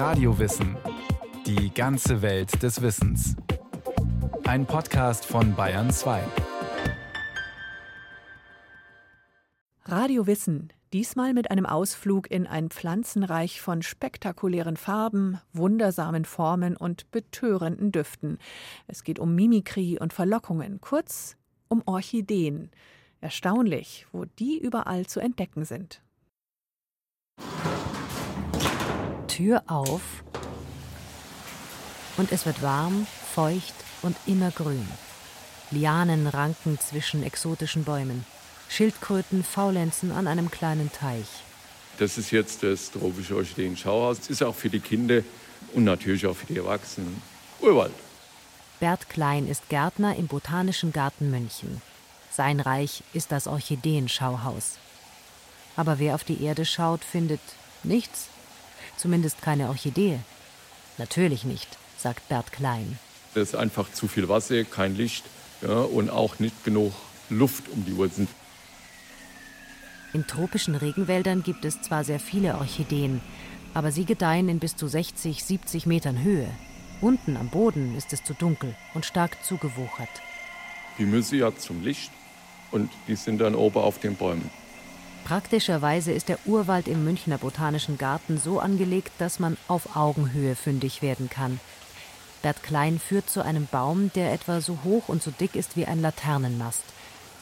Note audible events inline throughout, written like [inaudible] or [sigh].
Radiowissen. Die ganze Welt des Wissens. Ein Podcast von Bayern 2. Radio Wissen. Diesmal mit einem Ausflug in ein Pflanzenreich von spektakulären Farben, wundersamen Formen und betörenden Düften. Es geht um Mimikrie und Verlockungen, kurz um Orchideen. Erstaunlich, wo die überall zu entdecken sind. Tür auf und es wird warm, feucht und immergrün. Lianen ranken zwischen exotischen Bäumen. Schildkröten faulenzen an einem kleinen Teich. Das ist jetzt das tropische Orchideen-Schauhaus. Es ist auch für die Kinder und natürlich auch für die Erwachsenen Urwald. Bert Klein ist Gärtner im Botanischen Garten München. Sein Reich ist das Orchideenschauhaus. Aber wer auf die Erde schaut, findet nichts. Zumindest keine Orchidee. Natürlich nicht, sagt Bert Klein. Es ist einfach zu viel Wasser, kein Licht ja, und auch nicht genug Luft um die Wurzeln. In tropischen Regenwäldern gibt es zwar sehr viele Orchideen, aber sie gedeihen in bis zu 60, 70 Metern Höhe. Unten am Boden ist es zu dunkel und stark zugewuchert. Die müssen ja zum Licht und die sind dann oben auf den Bäumen. Praktischerweise ist der Urwald im Münchner Botanischen Garten so angelegt, dass man auf Augenhöhe fündig werden kann. Bert Klein führt zu einem Baum, der etwa so hoch und so dick ist wie ein Laternenmast.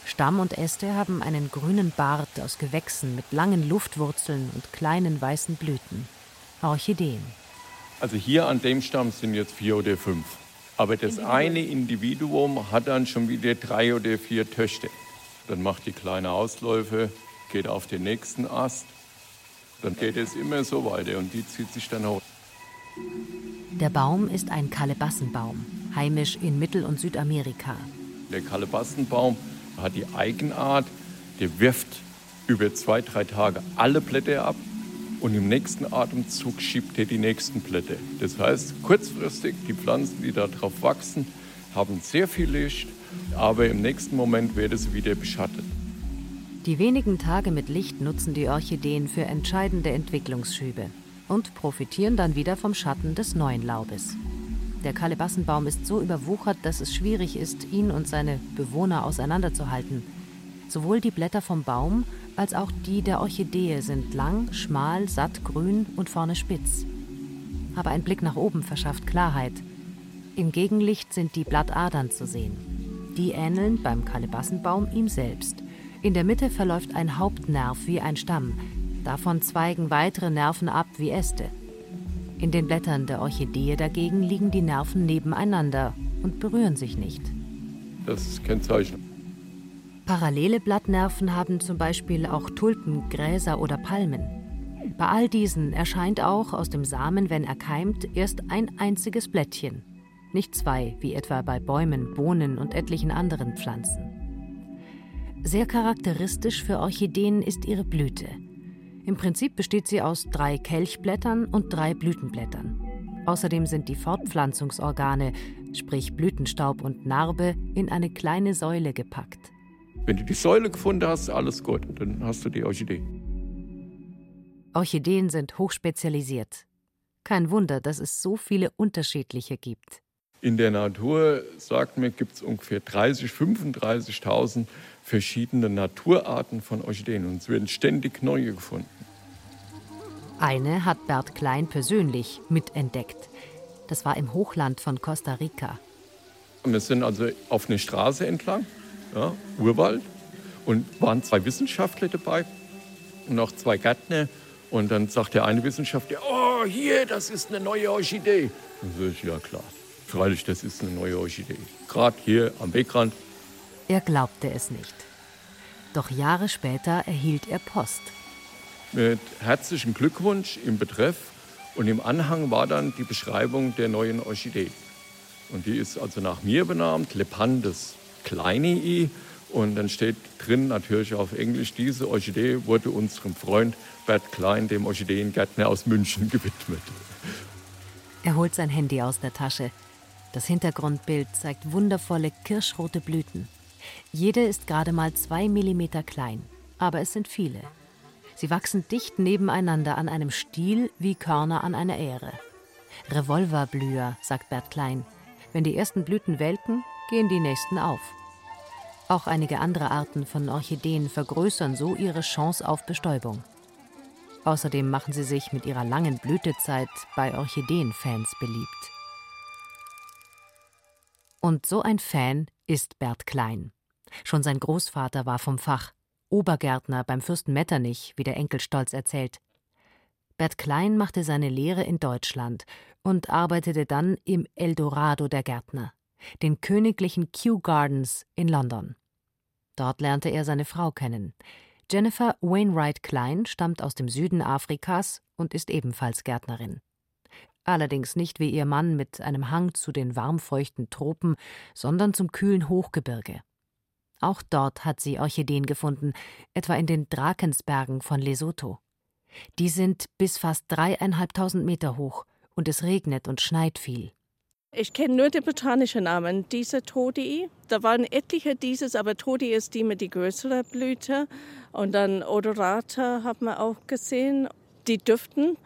Stamm und Äste haben einen grünen Bart aus Gewächsen mit langen Luftwurzeln und kleinen weißen Blüten. Orchideen. Also hier an dem Stamm sind jetzt vier oder fünf. Aber das eine Individuum hat dann schon wieder drei oder vier Töchter. Dann macht die kleine Ausläufe, geht auf den nächsten Ast. Dann geht es immer so weiter und die zieht sich dann hoch. Der Baum ist ein Kalebassenbaum, heimisch in Mittel- und Südamerika. Der Kalebassenbaum hat die Eigenart, der wirft über zwei, drei Tage alle Blätter ab und im nächsten Atemzug schiebt er die nächsten Blätter. Das heißt, kurzfristig, die Pflanzen, die darauf wachsen, haben sehr viel Licht, aber im nächsten Moment werden sie wieder beschattet. Die wenigen Tage mit Licht nutzen die Orchideen für entscheidende Entwicklungsschübe und profitieren dann wieder vom Schatten des neuen Laubes. Der Kalebassenbaum ist so überwuchert, dass es schwierig ist, ihn und seine Bewohner auseinanderzuhalten. Sowohl die Blätter vom Baum als auch die der Orchidee sind lang, schmal, satt grün und vorne spitz. Aber ein Blick nach oben verschafft Klarheit. Im Gegenlicht sind die Blattadern zu sehen. Die ähneln beim Kalebassenbaum ihm selbst. In der Mitte verläuft ein Hauptnerv wie ein Stamm. Davon zweigen weitere Nerven ab wie Äste. In den Blättern der Orchidee dagegen liegen die Nerven nebeneinander und berühren sich nicht. Das ist Kennzeichen. Parallele Blattnerven haben zum Beispiel auch Tulpen, Gräser oder Palmen. Bei all diesen erscheint auch aus dem Samen, wenn er keimt, erst ein einziges Blättchen, nicht zwei, wie etwa bei Bäumen, Bohnen und etlichen anderen Pflanzen. Sehr charakteristisch für Orchideen ist ihre Blüte. Im Prinzip besteht sie aus drei Kelchblättern und drei Blütenblättern. Außerdem sind die Fortpflanzungsorgane, sprich Blütenstaub und Narbe, in eine kleine Säule gepackt. Wenn du die Säule gefunden hast, alles gut, dann hast du die Orchidee. Orchideen sind hochspezialisiert. Kein Wunder, dass es so viele unterschiedliche gibt. In der Natur, sagt man, gibt es ungefähr 30.000, 35.000 verschiedene Naturarten von Orchideen und es werden ständig neue gefunden. Eine hat Bert Klein persönlich mitentdeckt. Das war im Hochland von Costa Rica. Wir sind also auf einer Straße entlang, ja, Urwald, und waren zwei Wissenschaftler dabei und auch zwei Gärtner. Und dann sagt der eine Wissenschaftler, oh, hier, das ist eine neue Orchidee. Dann sage ich, ja klar, freilich, das ist eine neue Orchidee. Gerade hier am Wegrand. Er glaubte es nicht. Doch Jahre später erhielt er Post. Mit herzlichen Glückwunsch im Betreff und im Anhang war dann die Beschreibung der neuen Orchidee. Und die ist also nach mir benannt, Lepandes kleinii. Und dann steht drin natürlich auf Englisch, diese Orchidee wurde unserem Freund Bert Klein, dem Orchideengärtner aus München, [laughs] gewidmet. Er holt sein Handy aus der Tasche. Das Hintergrundbild zeigt wundervolle kirschrote Blüten. Jede ist gerade mal zwei Millimeter klein, aber es sind viele. Sie wachsen dicht nebeneinander an einem Stiel wie Körner an einer Ähre. Revolverblüher, sagt Bert Klein. Wenn die ersten Blüten welken, gehen die nächsten auf. Auch einige andere Arten von Orchideen vergrößern so ihre Chance auf Bestäubung. Außerdem machen sie sich mit ihrer langen Blütezeit bei Orchideenfans beliebt. Und so ein Fan ist Bert Klein. Schon sein Großvater war vom Fach, Obergärtner beim Fürsten Metternich, wie der Enkel stolz erzählt. Bert Klein machte seine Lehre in Deutschland und arbeitete dann im Eldorado der Gärtner, den königlichen Kew Gardens in London. Dort lernte er seine Frau kennen. Jennifer Wainwright Klein stammt aus dem Süden Afrikas und ist ebenfalls Gärtnerin. Allerdings nicht wie ihr Mann mit einem Hang zu den warmfeuchten Tropen, sondern zum kühlen Hochgebirge. Auch dort hat sie Orchideen gefunden, etwa in den Drakensbergen von Lesotho. Die sind bis fast dreieinhalbtausend Meter hoch und es regnet und schneit viel. Ich kenne nur den botanischen Namen, diese Todi. Da waren etliche dieses, aber Todi ist die mit die größere Blüte. Und dann Odorata haben wir auch gesehen. Die duften.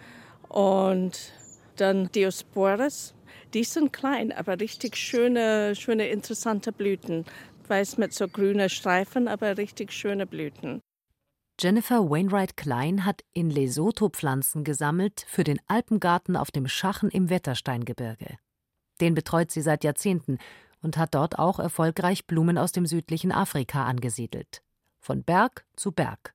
Und dann Diospores. Die sind klein, aber richtig schöne, schöne, interessante Blüten. Weiß mit so grünen Streifen, aber richtig schöne Blüten. Jennifer Wainwright Klein hat in Lesotho Pflanzen gesammelt für den Alpengarten auf dem Schachen im Wettersteingebirge. Den betreut sie seit Jahrzehnten und hat dort auch erfolgreich Blumen aus dem südlichen Afrika angesiedelt. Von Berg zu Berg.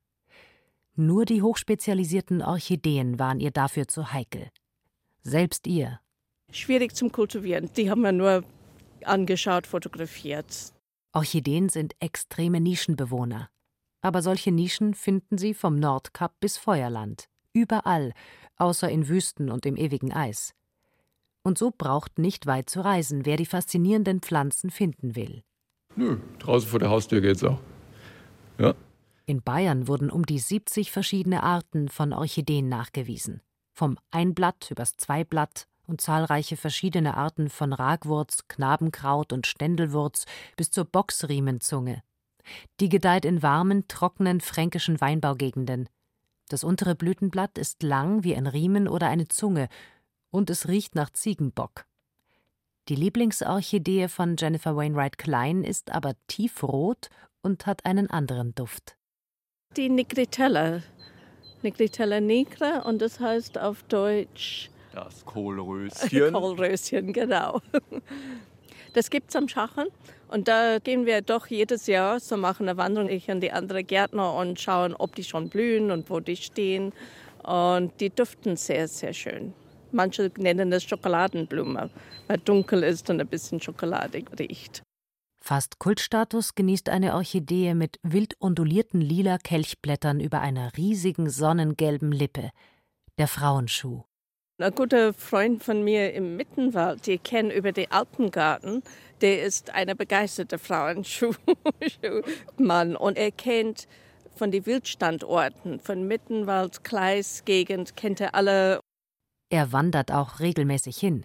Nur die hochspezialisierten Orchideen waren ihr dafür zu heikel. Selbst ihr. Schwierig zum Kultivieren. Die haben wir nur angeschaut, fotografiert. Orchideen sind extreme Nischenbewohner. Aber solche Nischen finden sie vom Nordkap bis Feuerland. Überall, außer in Wüsten und im ewigen Eis. Und so braucht nicht weit zu reisen, wer die faszinierenden Pflanzen finden will. Nö, draußen vor der Haustür geht's auch. Ja. In Bayern wurden um die 70 verschiedene Arten von Orchideen nachgewiesen. Vom Einblatt übers Zweiblatt und zahlreiche verschiedene Arten von Ragwurz, Knabenkraut und Ständelwurz bis zur Boxriemenzunge. Die gedeiht in warmen, trockenen fränkischen Weinbaugegenden. Das untere Blütenblatt ist lang wie ein Riemen oder eine Zunge und es riecht nach Ziegenbock. Die Lieblingsorchidee von Jennifer Wainwright Klein ist aber tiefrot und hat einen anderen Duft. Die Nigritella. Nigritella nigra und das heißt auf Deutsch das Kohlröschen. [laughs] Kohlröschen, genau. Das gibt es am Schachen und da gehen wir doch jedes Jahr so machen eine Wanderung, ich und die anderen Gärtner und schauen, ob die schon blühen und wo die stehen. Und die duften sehr, sehr schön. Manche nennen das Schokoladenblume, weil dunkel ist und ein bisschen schokoladig riecht. Fast Kultstatus genießt eine Orchidee mit wild ondulierten lila Kelchblättern über einer riesigen sonnengelben Lippe, der Frauenschuh. Ein guter Freund von mir im Mittenwald, die kennen über den Alpengarten, der ist eine begeisterte Frauenschuhmann und er kennt von den Wildstandorten, von Mittenwald, Kleis, Gegend, kennt er alle er wandert auch regelmäßig hin.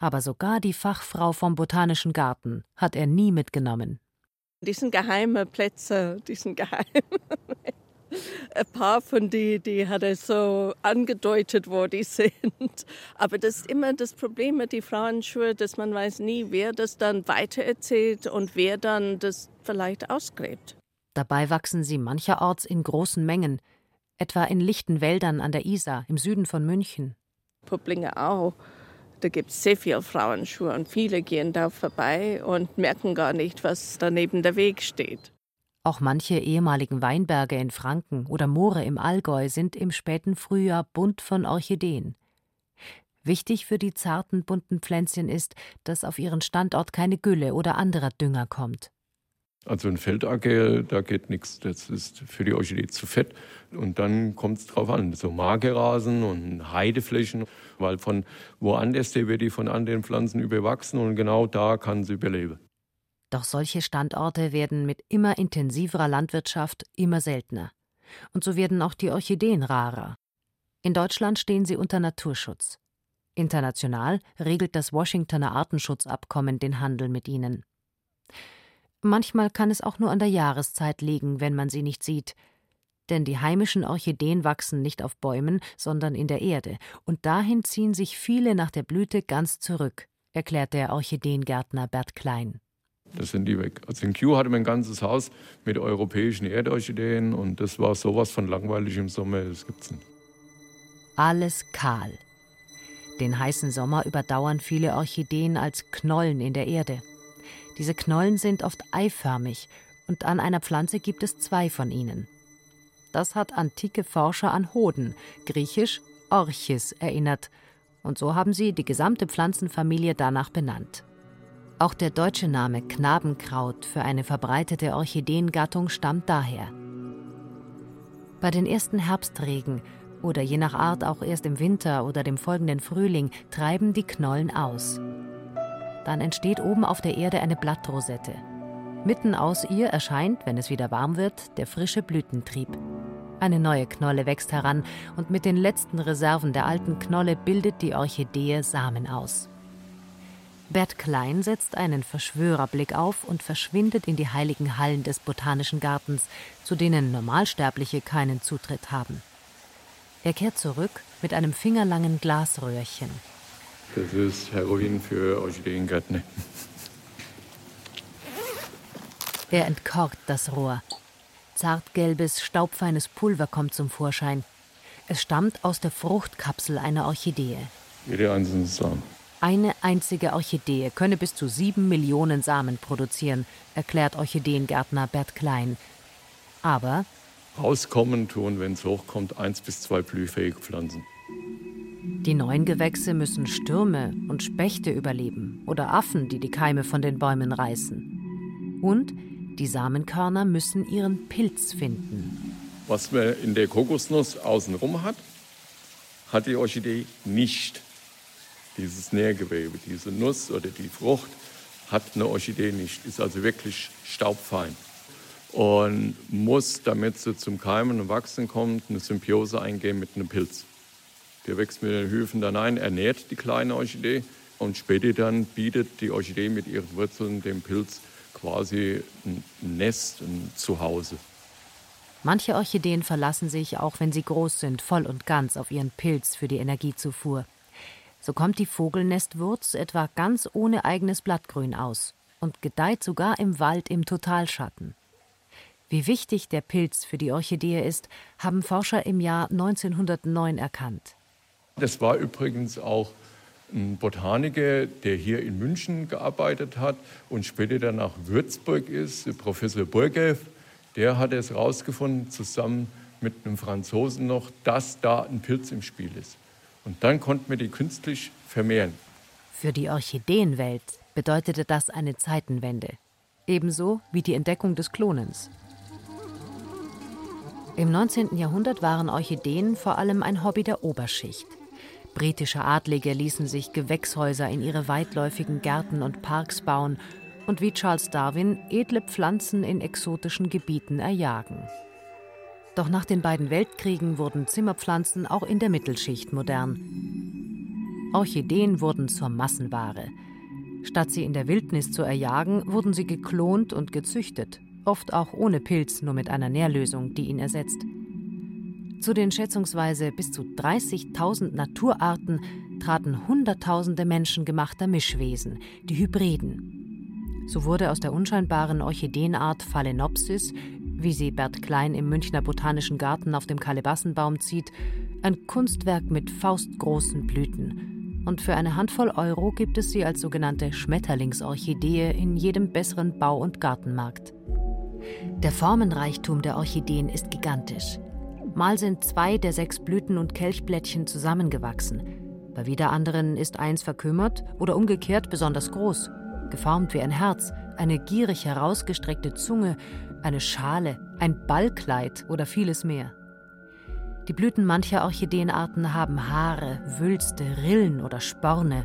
Aber sogar die Fachfrau vom Botanischen Garten hat er nie mitgenommen. Die sind geheime Plätze, die sind geheim. [laughs] Ein paar von denen, die hat er so angedeutet, wo die sind. Aber das ist immer das Problem mit den Frauenschuhen, dass man weiß nie, wer das dann weitererzählt und wer dann das vielleicht ausgräbt. Dabei wachsen sie mancherorts in großen Mengen, etwa in lichten Wäldern an der Isar im Süden von München. Publinger auch. Da gibt es sehr viele Frauenschuhe und viele gehen da vorbei und merken gar nicht, was da neben der Weg steht. Auch manche ehemaligen Weinberge in Franken oder Moore im Allgäu sind im späten Frühjahr bunt von Orchideen. Wichtig für die zarten bunten Pflänzchen ist, dass auf ihren Standort keine Gülle oder anderer Dünger kommt. Also ein Feldacke, da geht nichts. Das ist für die Orchidee zu fett. Und dann kommt es drauf an. So Magerasen und Heideflächen, weil von woanders wird die von anderen Pflanzen überwachsen und genau da kann sie überleben. Doch solche Standorte werden mit immer intensiverer Landwirtschaft immer seltener. Und so werden auch die Orchideen rarer. In Deutschland stehen sie unter Naturschutz. International regelt das Washingtoner Artenschutzabkommen den Handel mit ihnen. Manchmal kann es auch nur an der Jahreszeit liegen, wenn man sie nicht sieht. Denn die heimischen Orchideen wachsen nicht auf Bäumen, sondern in der Erde, und dahin ziehen sich viele nach der Blüte ganz zurück, erklärt der Orchideengärtner Bert Klein. Das sind die weg. Also in Kew hatte man ein ganzes Haus mit europäischen Erdorchideen und das war sowas von langweilig im Sommer, das gibt's nicht. Alles kahl. Den heißen Sommer überdauern viele Orchideen als Knollen in der Erde. Diese Knollen sind oft eiförmig und an einer Pflanze gibt es zwei von ihnen. Das hat antike Forscher an Hoden, griechisch Orchis, erinnert, und so haben sie die gesamte Pflanzenfamilie danach benannt. Auch der deutsche Name Knabenkraut für eine verbreitete Orchideengattung stammt daher. Bei den ersten Herbstregen oder je nach Art auch erst im Winter oder dem folgenden Frühling treiben die Knollen aus. Dann entsteht oben auf der Erde eine Blattrosette. Mitten aus ihr erscheint, wenn es wieder warm wird, der frische Blütentrieb. Eine neue Knolle wächst heran und mit den letzten Reserven der alten Knolle bildet die Orchidee Samen aus. Bert Klein setzt einen Verschwörerblick auf und verschwindet in die heiligen Hallen des Botanischen Gartens, zu denen Normalsterbliche keinen Zutritt haben. Er kehrt zurück mit einem fingerlangen Glasröhrchen. Das ist Heroin für Orchideengärtner. Er entkorkt das Rohr. Zartgelbes, staubfeines Pulver kommt zum Vorschein. Es stammt aus der Fruchtkapsel einer Orchidee. Jede einzelne Samen. Eine einzige Orchidee könne bis zu sieben Millionen Samen produzieren, erklärt Orchideengärtner Bert Klein. Aber rauskommen tun, wenn es hochkommt, eins bis zwei blühfähige Pflanzen. Die neuen Gewächse müssen Stürme und Spechte überleben oder Affen, die die Keime von den Bäumen reißen. Und die Samenkörner müssen ihren Pilz finden. Was man in der Kokosnuss außenrum hat, hat die Orchidee nicht dieses Nährgewebe, diese Nuss oder die Frucht hat eine Orchidee nicht, ist also wirklich staubfein und muss, damit sie zum Keimen und Wachsen kommt, eine Symbiose eingehen mit einem Pilz. Der wächst mit den Hüfen dann ein, ernährt die kleine Orchidee und später dann bietet die Orchidee mit ihren Wurzeln dem Pilz quasi ein Nest, ein Zuhause. Manche Orchideen verlassen sich, auch wenn sie groß sind, voll und ganz auf ihren Pilz für die Energiezufuhr. So kommt die Vogelnestwurz etwa ganz ohne eigenes Blattgrün aus und gedeiht sogar im Wald im Totalschatten. Wie wichtig der Pilz für die Orchidee ist, haben Forscher im Jahr 1909 erkannt. Das war übrigens auch ein Botaniker, der hier in München gearbeitet hat und später dann nach Würzburg ist, Professor Burgev. Der hat es herausgefunden, zusammen mit einem Franzosen noch, dass da ein Pilz im Spiel ist. Und dann konnten wir die künstlich vermehren. Für die Orchideenwelt bedeutete das eine Zeitenwende. Ebenso wie die Entdeckung des Klonens. Im 19. Jahrhundert waren Orchideen vor allem ein Hobby der Oberschicht. Britische Adlige ließen sich Gewächshäuser in ihre weitläufigen Gärten und Parks bauen und wie Charles Darwin edle Pflanzen in exotischen Gebieten erjagen. Doch nach den beiden Weltkriegen wurden Zimmerpflanzen auch in der Mittelschicht modern. Orchideen wurden zur Massenware. Statt sie in der Wildnis zu erjagen, wurden sie geklont und gezüchtet, oft auch ohne Pilz, nur mit einer Nährlösung, die ihn ersetzt. Zu den schätzungsweise bis zu 30.000 Naturarten traten Hunderttausende menschengemachter Mischwesen, die Hybriden. So wurde aus der unscheinbaren Orchideenart Phalaenopsis, wie sie Bert Klein im Münchner Botanischen Garten auf dem Kalebassenbaum zieht, ein Kunstwerk mit faustgroßen Blüten. Und für eine Handvoll Euro gibt es sie als sogenannte Schmetterlingsorchidee in jedem besseren Bau- und Gartenmarkt. Der Formenreichtum der Orchideen ist gigantisch. Mal sind zwei der sechs Blüten und Kelchblättchen zusammengewachsen. Bei wieder anderen ist eins verkümmert oder umgekehrt besonders groß, geformt wie ein Herz, eine gierig herausgestreckte Zunge, eine Schale, ein Ballkleid oder vieles mehr. Die Blüten mancher Orchideenarten haben Haare, Wülste, Rillen oder Sporne.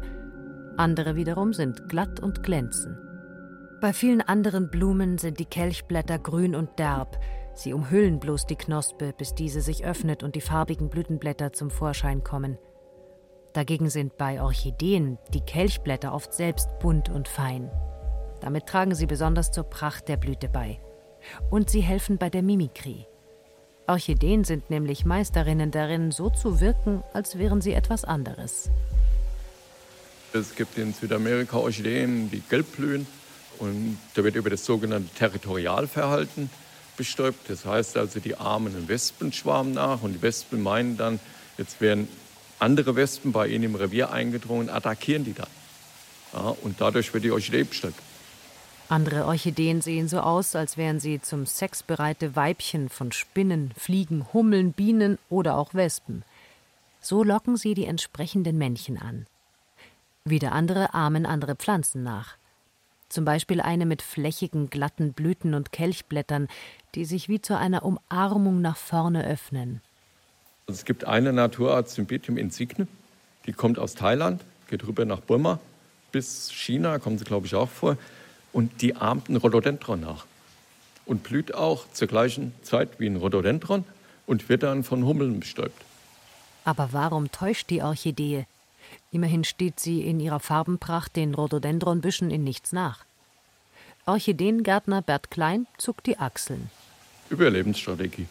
Andere wiederum sind glatt und glänzen. Bei vielen anderen Blumen sind die Kelchblätter grün und derb. Sie umhüllen bloß die Knospe, bis diese sich öffnet und die farbigen Blütenblätter zum Vorschein kommen. Dagegen sind bei Orchideen die Kelchblätter oft selbst bunt und fein. Damit tragen sie besonders zur Pracht der Blüte bei. Und sie helfen bei der Mimikrie. Orchideen sind nämlich Meisterinnen darin, so zu wirken, als wären sie etwas anderes. Es gibt in Südamerika Orchideen, die gelb blühen. Und da wird über das sogenannte Territorialverhalten bestäubt. Das heißt also, die ahmen einen Wespenschwarm nach und die Wespen meinen dann, jetzt wären andere Wespen bei ihnen im Revier eingedrungen, attackieren die dann. Ja, und dadurch wird die Orchidee bestäubt. Andere Orchideen sehen so aus, als wären sie zum Sex bereite Weibchen von Spinnen, Fliegen, Hummeln, Bienen oder auch Wespen. So locken sie die entsprechenden Männchen an. Wieder andere ahmen andere Pflanzen nach. Zum Beispiel eine mit flächigen, glatten Blüten und Kelchblättern, die sich wie zu einer Umarmung nach vorne öffnen. Also es gibt eine Naturart Symbitium insigne, die kommt aus Thailand, geht rüber nach Burma bis China, kommen sie glaube ich auch vor, und die ahmt ein Rhododendron nach und blüht auch zur gleichen Zeit wie ein Rhododendron und wird dann von Hummeln bestäubt. Aber warum täuscht die Orchidee? Immerhin steht sie in ihrer Farbenpracht den Rhododendronbüschen in nichts nach. Orchideengärtner Bert Klein zuckt die Achseln. Überlebensstrategie.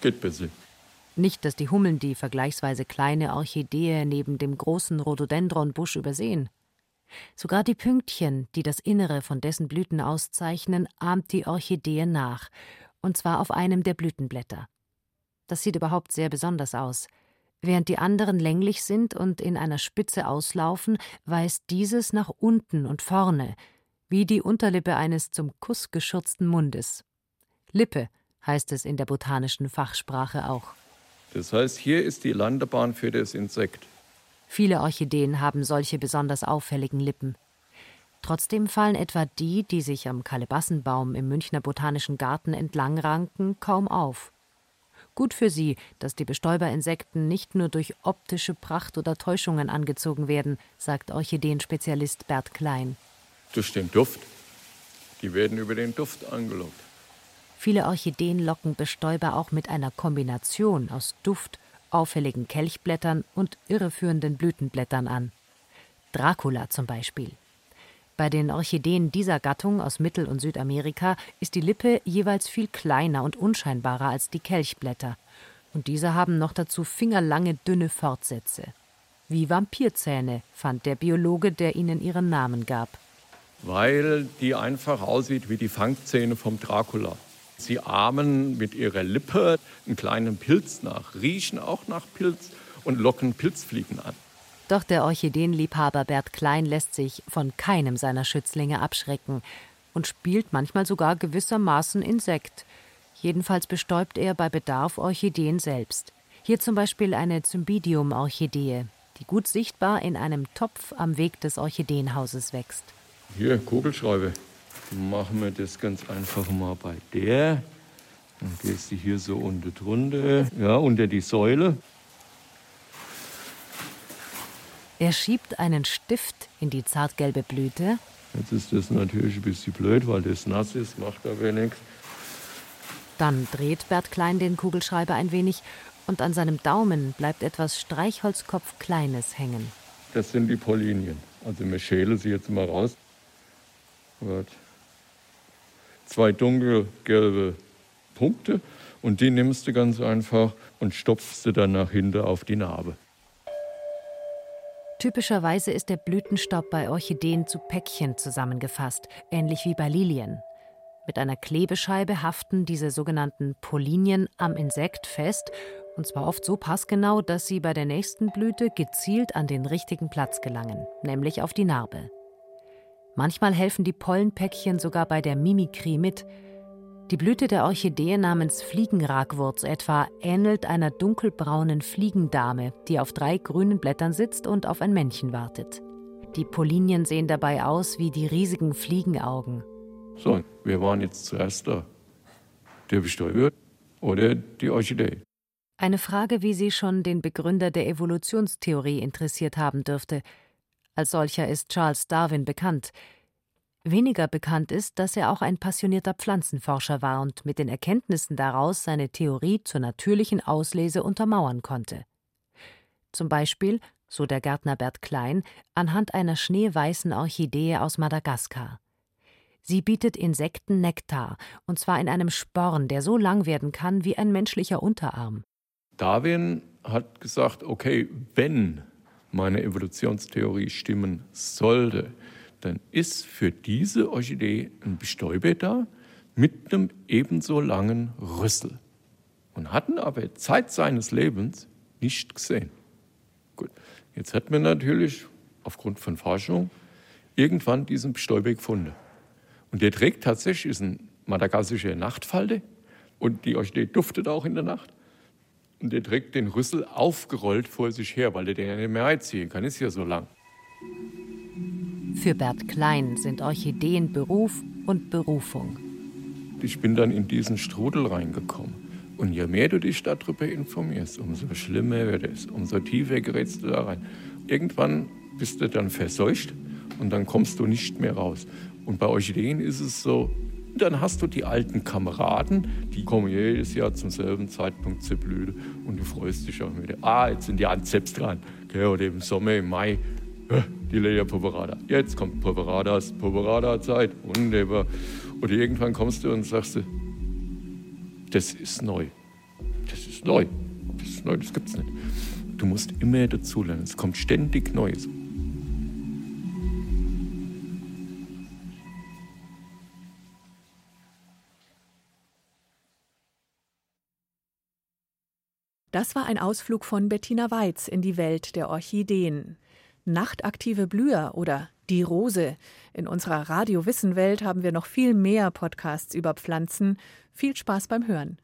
Geht besser. Nicht, dass die Hummeln die vergleichsweise kleine Orchidee neben dem großen Rhododendronbusch übersehen. Sogar die Pünktchen, die das Innere von dessen Blüten auszeichnen, ahmt die Orchidee nach, und zwar auf einem der Blütenblätter. Das sieht überhaupt sehr besonders aus. Während die anderen länglich sind und in einer Spitze auslaufen, weist dieses nach unten und vorne, wie die Unterlippe eines zum Kuss geschürzten Mundes. Lippe heißt es in der botanischen Fachsprache auch. Das heißt, hier ist die Landebahn für das Insekt. Viele Orchideen haben solche besonders auffälligen Lippen. Trotzdem fallen etwa die, die sich am Kalebassenbaum im Münchner Botanischen Garten entlangranken, kaum auf. Gut für sie, dass die Bestäuberinsekten nicht nur durch optische Pracht oder Täuschungen angezogen werden, sagt Orchideenspezialist Bert Klein. Durch den Duft. Die werden über den Duft angelockt. Viele Orchideen locken Bestäuber auch mit einer Kombination aus Duft, auffälligen Kelchblättern und irreführenden Blütenblättern an. Dracula zum Beispiel. Bei den Orchideen dieser Gattung aus Mittel- und Südamerika ist die Lippe jeweils viel kleiner und unscheinbarer als die Kelchblätter. Und diese haben noch dazu fingerlange, dünne Fortsätze. Wie Vampirzähne, fand der Biologe, der ihnen ihren Namen gab. Weil die einfach aussieht wie die Fangzähne vom Dracula. Sie ahmen mit ihrer Lippe einen kleinen Pilz nach, riechen auch nach Pilz und locken Pilzfliegen an. Doch der Orchideenliebhaber Bert Klein lässt sich von keinem seiner Schützlinge abschrecken und spielt manchmal sogar gewissermaßen Insekt. Jedenfalls bestäubt er bei Bedarf Orchideen selbst. Hier zum Beispiel eine Cymbidium-Orchidee, die gut sichtbar in einem Topf am Weg des Orchideenhauses wächst. Hier, Kugelschreibe machen wir das ganz einfach mal bei der. Dann gehst du hier so unter drunter, ja, unter die Säule. Er schiebt einen Stift in die zartgelbe Blüte. Jetzt ist das natürlich ein bisschen blöd, weil das nass ist, macht aber nichts. Dann dreht Bert Klein den Kugelschreiber ein wenig und an seinem Daumen bleibt etwas Streichholzkopf Kleines hängen. Das sind die Pollinien. Also wir schälen sie jetzt mal raus. Zwei dunkelgelbe Punkte und die nimmst du ganz einfach und stopfst du dann nach hinten auf die Narbe. Typischerweise ist der Blütenstaub bei Orchideen zu Päckchen zusammengefasst, ähnlich wie bei Lilien. Mit einer Klebescheibe haften diese sogenannten Pollinien am Insekt fest, und zwar oft so passgenau, dass sie bei der nächsten Blüte gezielt an den richtigen Platz gelangen, nämlich auf die Narbe. Manchmal helfen die Pollenpäckchen sogar bei der Mimikrie mit. Die Blüte der Orchidee namens Fliegenragwurz etwa ähnelt einer dunkelbraunen Fliegendame, die auf drei grünen Blättern sitzt und auf ein Männchen wartet. Die Pollinien sehen dabei aus wie die riesigen Fliegenaugen. So, wir waren jetzt zuerst da. Der Bestäuber oder die Orchidee? Eine Frage, wie sie schon den Begründer der Evolutionstheorie interessiert haben dürfte. Als solcher ist Charles Darwin bekannt. Weniger bekannt ist, dass er auch ein passionierter Pflanzenforscher war und mit den Erkenntnissen daraus seine Theorie zur natürlichen Auslese untermauern konnte. Zum Beispiel, so der Gärtner Bert Klein, anhand einer schneeweißen Orchidee aus Madagaskar. Sie bietet Insekten Nektar, und zwar in einem Sporn, der so lang werden kann wie ein menschlicher Unterarm. Darwin hat gesagt, okay, wenn meine Evolutionstheorie stimmen sollte, dann ist für diese Orchidee ein Bestäuber da mit einem ebenso langen Rüssel. Und hatten aber Zeit seines Lebens nicht gesehen. Gut, jetzt hat man natürlich aufgrund von Forschung irgendwann diesen Bestäuber gefunden. Und der trägt tatsächlich, ist ein madagassischer Nachtfalde und die Orchidee duftet auch in der Nacht. Und der trägt den Rüssel aufgerollt vor sich her, weil der den ja nicht mehr einziehen kann, ist ja so lang. Für Bert Klein sind Orchideen Beruf und Berufung. Ich bin dann in diesen Strudel reingekommen. Und je mehr du dich darüber informierst, umso schlimmer wird es, umso tiefer gerätst du da rein. Irgendwann bist du dann verseucht und dann kommst du nicht mehr raus. Und bei Orchideen ist es so, dann hast du die alten Kameraden, die kommen jedes Jahr zum selben Zeitpunkt zur Blüte und du freust dich auch wieder. Ah, jetzt sind die Anzeps dran. Oder im Sommer, im Mai, die Lea Poverada. Jetzt kommt Poveradas, Poverada-Zeit, wunderbar. Oder irgendwann kommst du und sagst, das ist neu. Das ist neu. Das ist neu, das gibt's nicht. Du musst immer dazulernen. Es kommt ständig Neues. Das war ein Ausflug von Bettina Weiz in die Welt der Orchideen. Nachtaktive Blüher oder die Rose. In unserer Radio-Wissen-Welt haben wir noch viel mehr Podcasts über Pflanzen. Viel Spaß beim Hören.